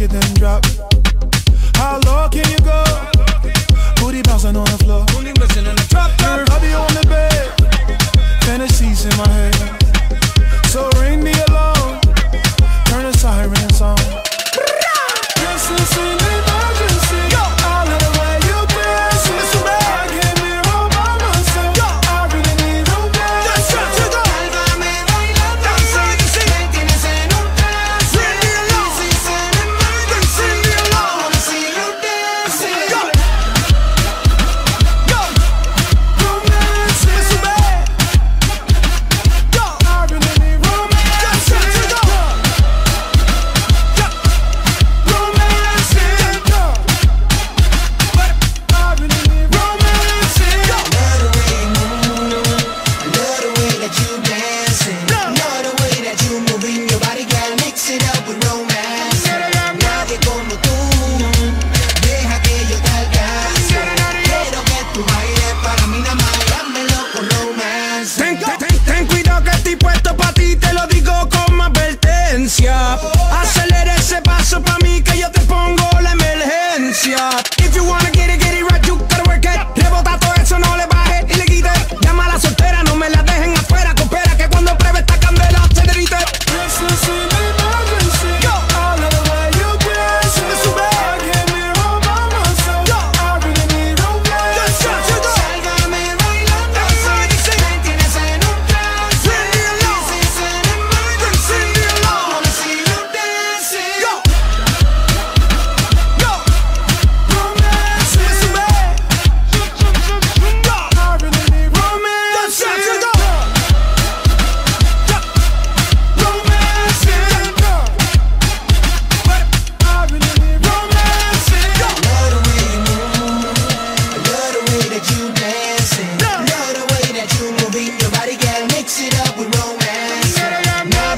it, then drop. shot.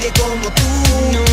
nadie como tú. No.